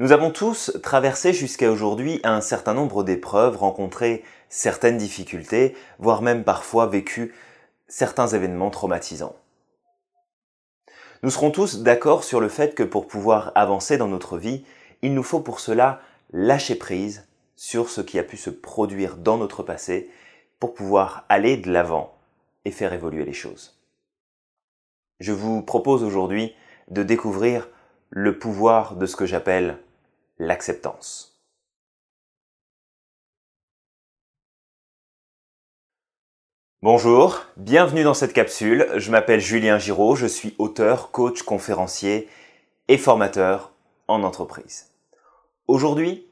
Nous avons tous traversé jusqu'à aujourd'hui un certain nombre d'épreuves, rencontré certaines difficultés, voire même parfois vécu certains événements traumatisants. Nous serons tous d'accord sur le fait que pour pouvoir avancer dans notre vie, il nous faut pour cela lâcher prise sur ce qui a pu se produire dans notre passé pour pouvoir aller de l'avant et faire évoluer les choses. Je vous propose aujourd'hui de découvrir le pouvoir de ce que j'appelle l'acceptance. Bonjour, bienvenue dans cette capsule. Je m'appelle Julien Giraud, je suis auteur, coach, conférencier et formateur en entreprise. Aujourd'hui,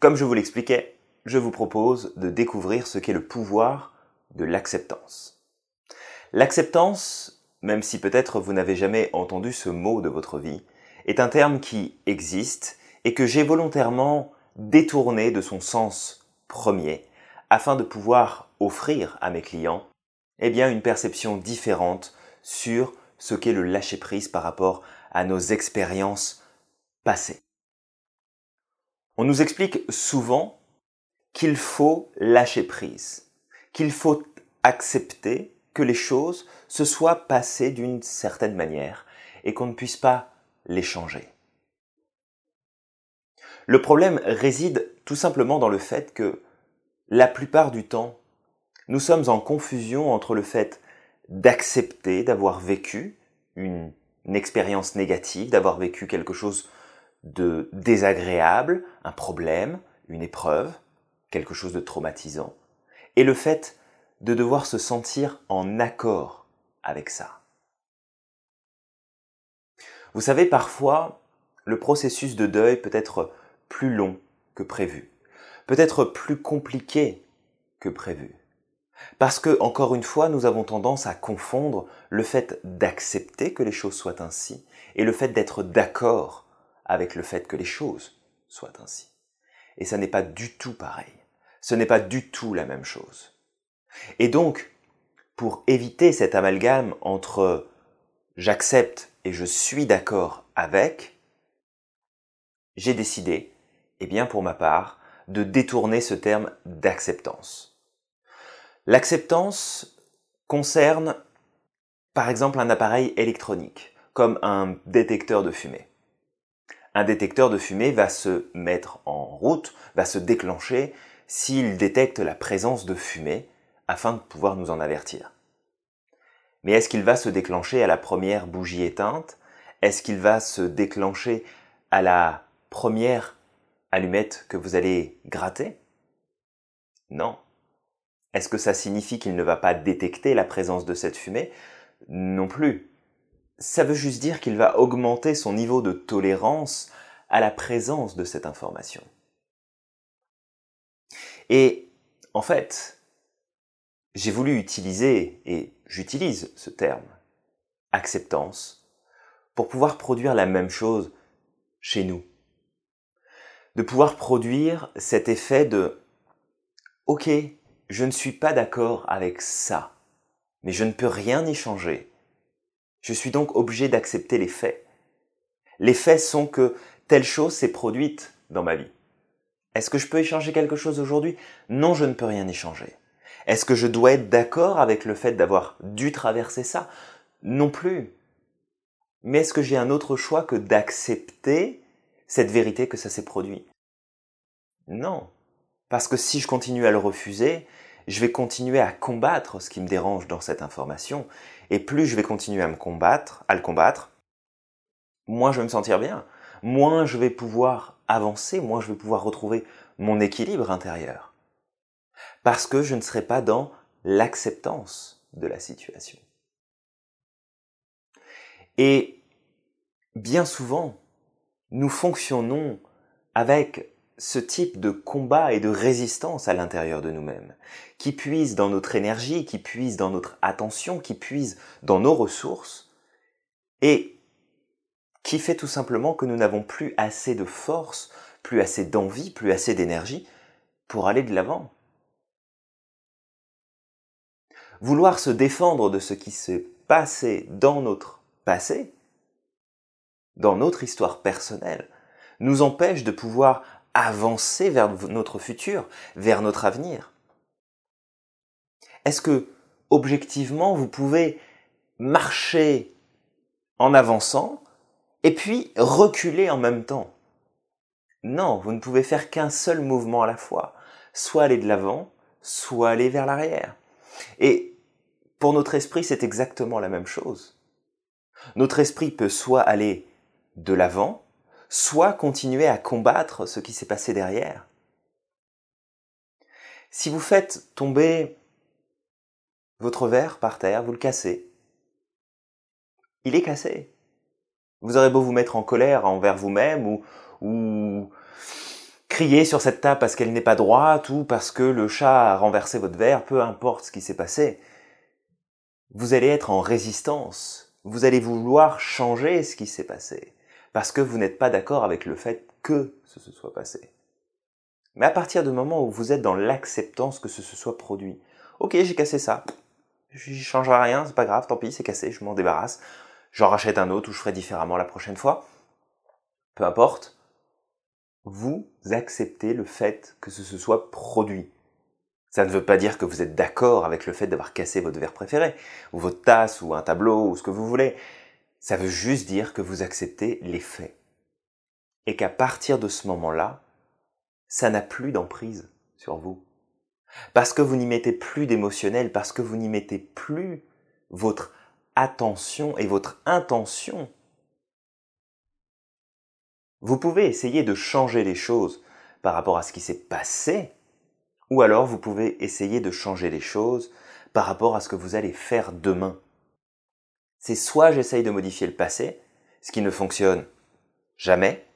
comme je vous l'expliquais, je vous propose de découvrir ce qu'est le pouvoir de l'acceptance. L'acceptance, même si peut-être vous n'avez jamais entendu ce mot de votre vie, est un terme qui existe et que j'ai volontairement détourné de son sens premier afin de pouvoir offrir à mes clients eh bien, une perception différente sur ce qu'est le lâcher-prise par rapport à nos expériences passées. On nous explique souvent qu'il faut lâcher prise, qu'il faut accepter que les choses se soient passées d'une certaine manière et qu'on ne puisse pas les changer. Le problème réside tout simplement dans le fait que la plupart du temps, nous sommes en confusion entre le fait d'accepter d'avoir vécu une, expérience négative, d'avoir vécu quelque chose de désagréable, un problème, une épreuve, quelque chose de traumatisant, et le fait de devoir se sentir en accord avec ça. Vous savez, parfois, le processus de deuil peut être plus long que prévu, peut-être plus compliqué que prévu. Parce que, encore une fois, nous avons tendance à confondre le fait d'accepter que les choses soient ainsi et le fait d'être d'accord avec le fait que les choses soient ainsi. Et ça n'est pas du tout pareil. Ce n'est pas du tout la même chose. Et donc, pour éviter cet amalgame entre j'accepte et je suis d'accord avec, j'ai décidé eh bien pour ma part, de détourner ce terme d'acceptance. L'acceptance concerne par exemple un appareil électronique, comme un détecteur de fumée. Un détecteur de fumée va se mettre en route, va se déclencher s'il détecte la présence de fumée afin de pouvoir nous en avertir. Mais est-ce qu'il va se déclencher à la première bougie éteinte? Est-ce qu'il va se déclencher à la première allumette que vous allez gratter? Non. Est-ce que ça signifie qu'il ne va pas détecter la présence de cette fumée? Non plus. Ça veut juste dire qu'il va augmenter son niveau de tolérance à la présence de cette information. Et en fait, j'ai voulu utiliser, et j'utilise ce terme, acceptance, pour pouvoir produire la même chose chez nous de pouvoir produire cet effet de OK, je ne suis pas d'accord avec ça, mais je ne peux rien y changer. Je suis donc obligé d'accepter les faits. Les faits sont que telle chose s'est produite dans ma vie. Est-ce que je peux échanger quelque chose aujourd'hui? Non, je ne peux rien y changer. Est-ce que je dois être d'accord avec le fait d'avoir dû traverser ça? Non plus. Mais est-ce que j'ai un autre choix que d'accepter cette vérité que ça s'est produit Non. Parce que si je continue à le refuser, je vais continuer à combattre ce qui me dérange dans cette information. Et plus je vais continuer à me combattre, à le combattre, moins je vais me sentir bien, moins je vais pouvoir avancer, moins je vais pouvoir retrouver mon équilibre intérieur. Parce que je ne serai pas dans l'acceptance de la situation. Et bien souvent, nous fonctionnons avec ce type de combat et de résistance à l'intérieur de nous-mêmes, qui puise dans notre énergie, qui puise dans notre attention, qui puise dans nos ressources, et qui fait tout simplement que nous n'avons plus assez de force, plus assez d'envie, plus assez d'énergie pour aller de l'avant. Vouloir se défendre de ce qui s'est passé dans notre passé, dans notre histoire personnelle, nous empêche de pouvoir avancer vers notre futur, vers notre avenir Est-ce que, objectivement, vous pouvez marcher en avançant et puis reculer en même temps? Non, vous ne pouvez faire qu'un seul mouvement à la fois, soit aller de l'avant, soit aller vers l'arrière. Et pour notre esprit, c'est exactement la même chose. Notre esprit peut soit aller de l'avant, soit continuer à combattre ce qui s'est passé derrière. Si vous faites tomber votre verre par terre, vous le cassez. Il est cassé. Vous aurez beau vous mettre en colère envers vous-même ou, ou crier sur cette table parce qu'elle n'est pas droite ou parce que le chat a renversé votre verre, peu importe ce qui s'est passé, vous allez être en résistance. Vous allez vouloir changer ce qui s'est passé parce que vous n'êtes pas d'accord avec le fait que ce se soit passé. Mais à partir du moment où vous êtes dans l'acceptance que ce se soit produit, ok, j'ai cassé ça, je changerai rien, c'est pas grave, tant pis, c'est cassé, je m'en débarrasse, j'en rachète un autre ou je ferai différemment la prochaine fois. Peu importe, vous acceptez le fait que ce se soit produit. Ça ne veut pas dire que vous êtes d'accord avec le fait d'avoir cassé votre verre préféré, ou votre tasse, ou un tableau, ou ce que vous voulez. Ça veut juste dire que vous acceptez les faits. Et qu'à partir de ce moment-là, ça n'a plus d'emprise sur vous. Parce que vous n'y mettez plus d'émotionnel, parce que vous n'y mettez plus votre attention et votre intention. Vous pouvez essayer de changer les choses par rapport à ce qui s'est passé, ou alors vous pouvez essayer de changer les choses par rapport à ce que vous allez faire demain. C'est soit j'essaye de modifier le passé, ce qui ne fonctionne jamais,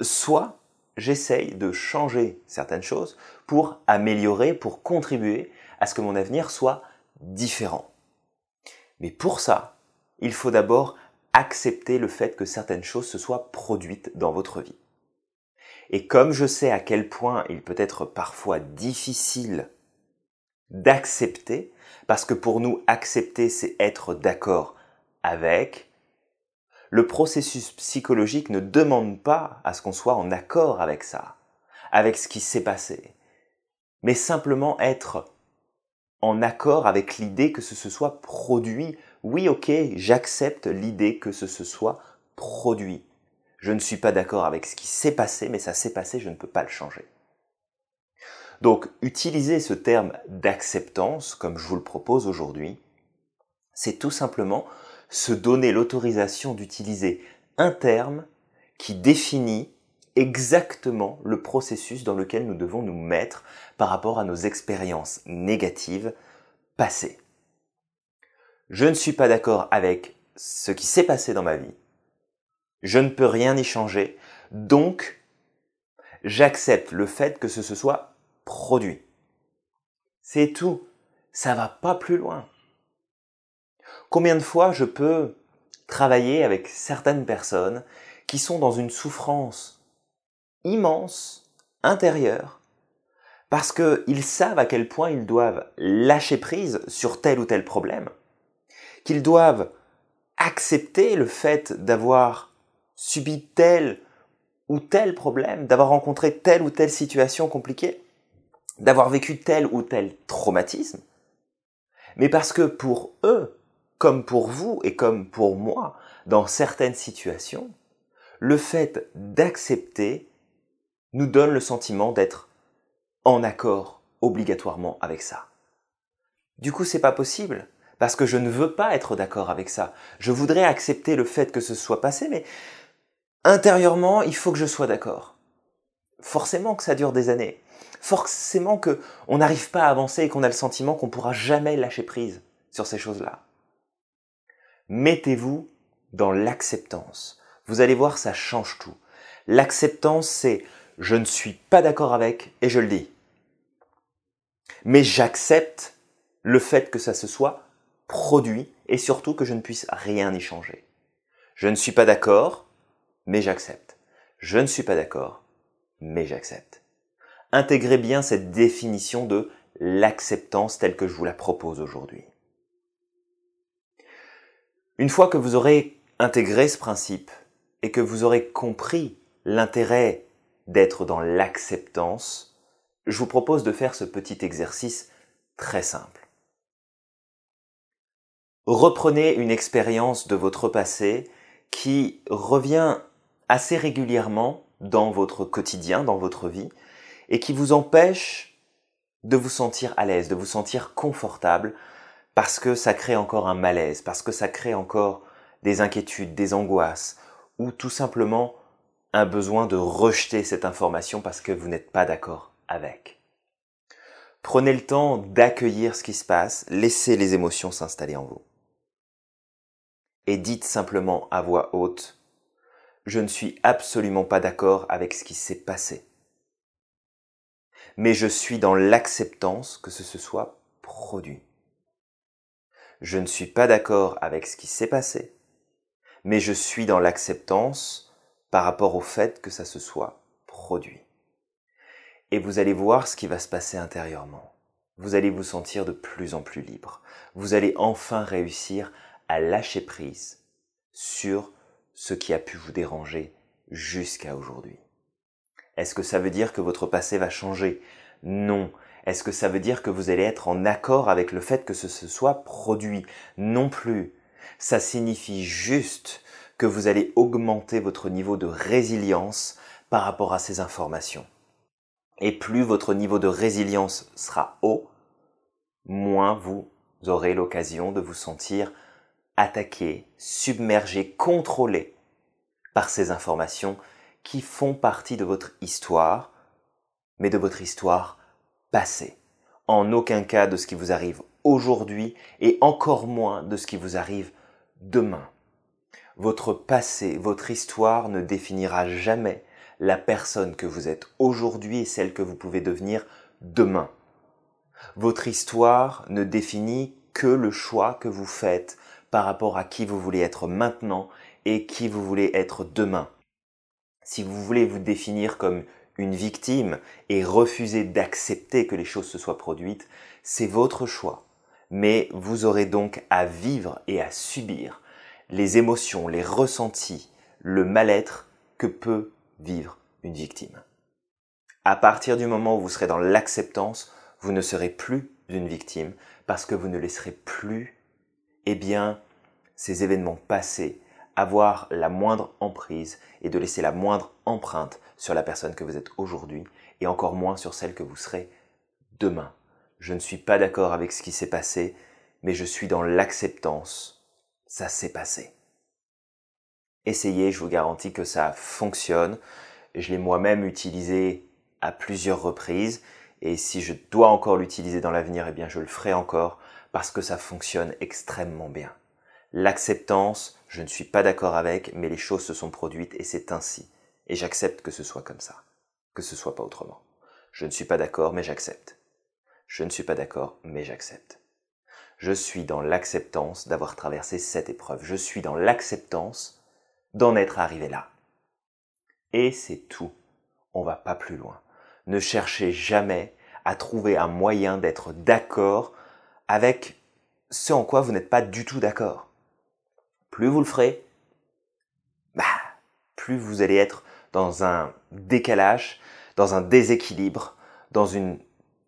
soit j'essaye de changer certaines choses pour améliorer, pour contribuer à ce que mon avenir soit différent. Mais pour ça, il faut d'abord accepter le fait que certaines choses se soient produites dans votre vie. Et comme je sais à quel point il peut être parfois difficile d'accepter, parce que pour nous, accepter, c'est être d'accord avec, le processus psychologique ne demande pas à ce qu'on soit en accord avec ça, avec ce qui s'est passé, mais simplement être en accord avec l'idée que ce se soit produit. Oui, ok, j'accepte l'idée que ce se soit produit. Je ne suis pas d'accord avec ce qui s'est passé, mais ça s'est passé, je ne peux pas le changer. Donc, utiliser ce terme d'acceptance, comme je vous le propose aujourd'hui, c'est tout simplement se donner l'autorisation d'utiliser un terme qui définit exactement le processus dans lequel nous devons nous mettre par rapport à nos expériences négatives passées. Je ne suis pas d'accord avec ce qui s'est passé dans ma vie. Je ne peux rien y changer. Donc, j'accepte le fait que ce soit produit. C'est tout. Ça va pas plus loin. Combien de fois je peux travailler avec certaines personnes qui sont dans une souffrance immense, intérieure, parce qu'ils savent à quel point ils doivent lâcher prise sur tel ou tel problème, qu'ils doivent accepter le fait d'avoir subi tel ou tel problème, d'avoir rencontré telle ou telle situation compliquée, d'avoir vécu tel ou tel traumatisme, mais parce que pour eux, comme pour vous et comme pour moi, dans certaines situations, le fait d'accepter nous donne le sentiment d'être en accord obligatoirement avec ça. Du coup, c'est pas possible parce que je ne veux pas être d'accord avec ça. Je voudrais accepter le fait que ce soit passé, mais intérieurement, il faut que je sois d'accord. Forcément que ça dure des années. Forcément que on n'arrive pas à avancer et qu'on a le sentiment qu'on pourra jamais lâcher prise sur ces choses-là mettez-vous dans l'acceptance. Vous allez voir, ça change tout. L'acceptance, c'est je ne suis pas d'accord avec et je le dis. Mais j'accepte le fait que ça se soit produit et surtout que je ne puisse rien y changer. Je ne suis pas d'accord, mais j'accepte. Je ne suis pas d'accord, mais j'accepte. Intégrez bien cette définition de l'acceptance telle que je vous la propose aujourd'hui. Une fois que vous aurez intégré ce principe et que vous aurez compris l'intérêt d'être dans l'acceptance, je vous propose de faire ce petit exercice très simple. Reprenez une expérience de votre passé qui revient assez régulièrement dans votre quotidien, dans votre vie, et qui vous empêche de vous sentir à l'aise, de vous sentir confortable, parce que ça crée encore un malaise, parce que ça crée encore des inquiétudes, des angoisses, ou tout simplement un besoin de rejeter cette information parce que vous n'êtes pas d'accord avec. Prenez le temps d'accueillir ce qui se passe, laissez les émotions s'installer en vous. Et dites simplement à voix haute, je ne suis absolument pas d'accord avec ce qui s'est passé. Mais je suis dans l'acceptance que ce se soit produit. Je ne suis pas d'accord avec ce qui s'est passé, mais je suis dans l'acceptance par rapport au fait que ça se soit produit. Et vous allez voir ce qui va se passer intérieurement. Vous allez vous sentir de plus en plus libre. Vous allez enfin réussir à lâcher prise sur ce qui a pu vous déranger jusqu'à aujourd'hui. Est-ce que ça veut dire que votre passé va changer? Non. Est-ce que ça veut dire que vous allez être en accord avec le fait que ce soit produit Non plus. Ça signifie juste que vous allez augmenter votre niveau de résilience par rapport à ces informations. Et plus votre niveau de résilience sera haut, moins vous aurez l'occasion de vous sentir attaqué, submergé, contrôlé par ces informations qui font partie de votre histoire, mais de votre histoire passée. En aucun cas de ce qui vous arrive aujourd'hui et encore moins de ce qui vous arrive demain. Votre passé, votre histoire ne définira jamais la personne que vous êtes aujourd'hui et celle que vous pouvez devenir demain. Votre histoire ne définit que le choix que vous faites par rapport à qui vous voulez être maintenant et qui vous voulez être demain. Si vous voulez vous définir comme victime et refuser d'accepter que les choses se soient produites, c'est votre choix. Mais vous aurez donc à vivre et à subir les émotions, les ressentis, le mal-être que peut vivre une victime. À partir du moment où vous serez dans l'acceptance, vous ne serez plus une victime parce que vous ne laisserez plus, eh bien, ces événements passés avoir la moindre emprise et de laisser la moindre empreinte sur la personne que vous êtes aujourd'hui et encore moins sur celle que vous serez demain. Je ne suis pas d'accord avec ce qui s'est passé, mais je suis dans l'acceptance ça s'est passé. Essayez, je vous garantis que ça fonctionne. Je l'ai moi-même utilisé à plusieurs reprises et si je dois encore l'utiliser dans l'avenir, eh bien je le ferai encore parce que ça fonctionne extrêmement bien. L'acceptance, je ne suis pas d'accord avec, mais les choses se sont produites et c'est ainsi. Et j'accepte que ce soit comme ça, que ce soit pas autrement. Je ne suis pas d'accord, mais j'accepte. Je ne suis pas d'accord, mais j'accepte. Je suis dans l'acceptance d'avoir traversé cette épreuve. Je suis dans l'acceptance d'en être arrivé là. Et c'est tout. On va pas plus loin. Ne cherchez jamais à trouver un moyen d'être d'accord avec ce en quoi vous n'êtes pas du tout d'accord. Plus vous le ferez, bah, plus vous allez être dans un décalage, dans un déséquilibre, dans une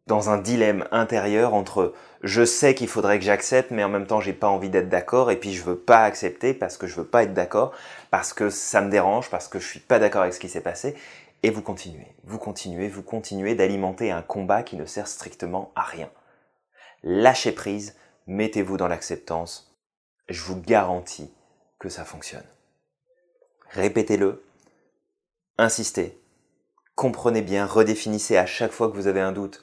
dans un dilemme intérieur entre je sais qu'il faudrait que j'accepte, mais en même temps j'ai pas envie d'être d'accord, et puis je veux pas accepter parce que je veux pas être d'accord, parce que ça me dérange, parce que je suis pas d'accord avec ce qui s'est passé, et vous continuez, vous continuez, vous continuez d'alimenter un combat qui ne sert strictement à rien. Lâchez prise, mettez-vous dans l'acceptance, je vous garantis que ça fonctionne. Répétez-le, insistez, comprenez bien, redéfinissez à chaque fois que vous avez un doute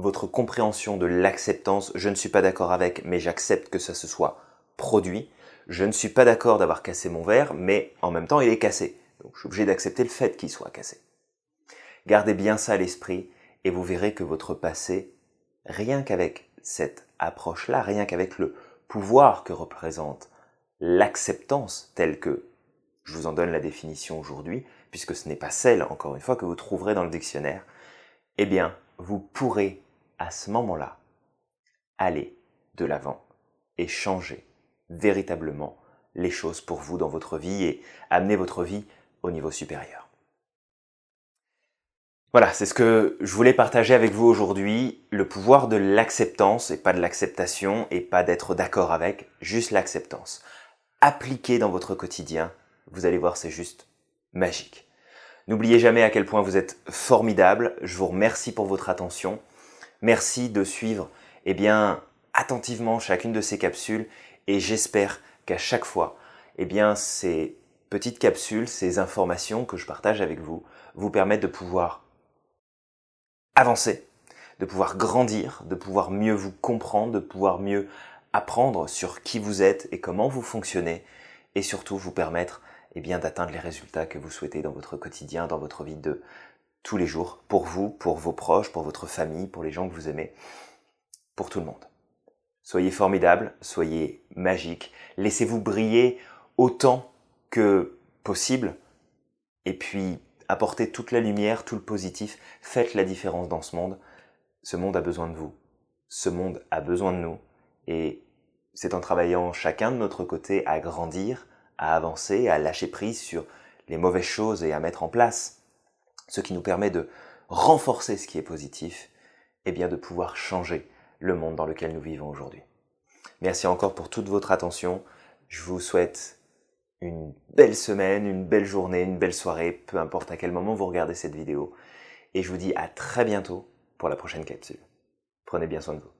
votre compréhension de l'acceptance, je ne suis pas d'accord avec, mais j'accepte que ça se soit produit. Je ne suis pas d'accord d'avoir cassé mon verre, mais en même temps il est cassé. Donc je suis obligé d'accepter le fait qu'il soit cassé. Gardez bien ça à l'esprit et vous verrez que votre passé, rien qu'avec cette approche-là, rien qu'avec le pouvoir que représente l'acceptance telle que je vous en donne la définition aujourd'hui, puisque ce n'est pas celle, encore une fois, que vous trouverez dans le dictionnaire, eh bien, vous pourrez à ce moment-là, aller de l'avant et changer véritablement les choses pour vous dans votre vie et amener votre vie au niveau supérieur. Voilà, c'est ce que je voulais partager avec vous aujourd'hui, le pouvoir de l'acceptance et pas de l'acceptation et pas d'être d'accord avec, juste l'acceptance. Appliquez dans votre quotidien, vous allez voir, c'est juste magique. N'oubliez jamais à quel point vous êtes formidable. Je vous remercie pour votre attention. Merci de suivre, eh bien, attentivement chacune de ces capsules et j'espère qu'à chaque fois, eh bien, ces petites capsules, ces informations que je partage avec vous, vous permettent de pouvoir avancer, de pouvoir grandir, de pouvoir mieux vous comprendre, de pouvoir mieux apprendre sur qui vous êtes et comment vous fonctionnez, et surtout vous permettre eh bien d'atteindre les résultats que vous souhaitez dans votre quotidien, dans votre vie de tous les jours, pour vous, pour vos proches, pour votre famille, pour les gens que vous aimez, pour tout le monde. Soyez formidable, soyez magique, laissez-vous briller autant que possible, et puis apportez toute la lumière, tout le positif, faites la différence dans ce monde. Ce monde a besoin de vous, ce monde a besoin de nous, et c'est en travaillant chacun de notre côté à grandir, à avancer, à lâcher prise sur les mauvaises choses et à mettre en place ce qui nous permet de renforcer ce qui est positif, et bien de pouvoir changer le monde dans lequel nous vivons aujourd'hui. Merci encore pour toute votre attention. Je vous souhaite une belle semaine, une belle journée, une belle soirée, peu importe à quel moment vous regardez cette vidéo. Et je vous dis à très bientôt pour la prochaine capsule. Prenez bien soin de vous.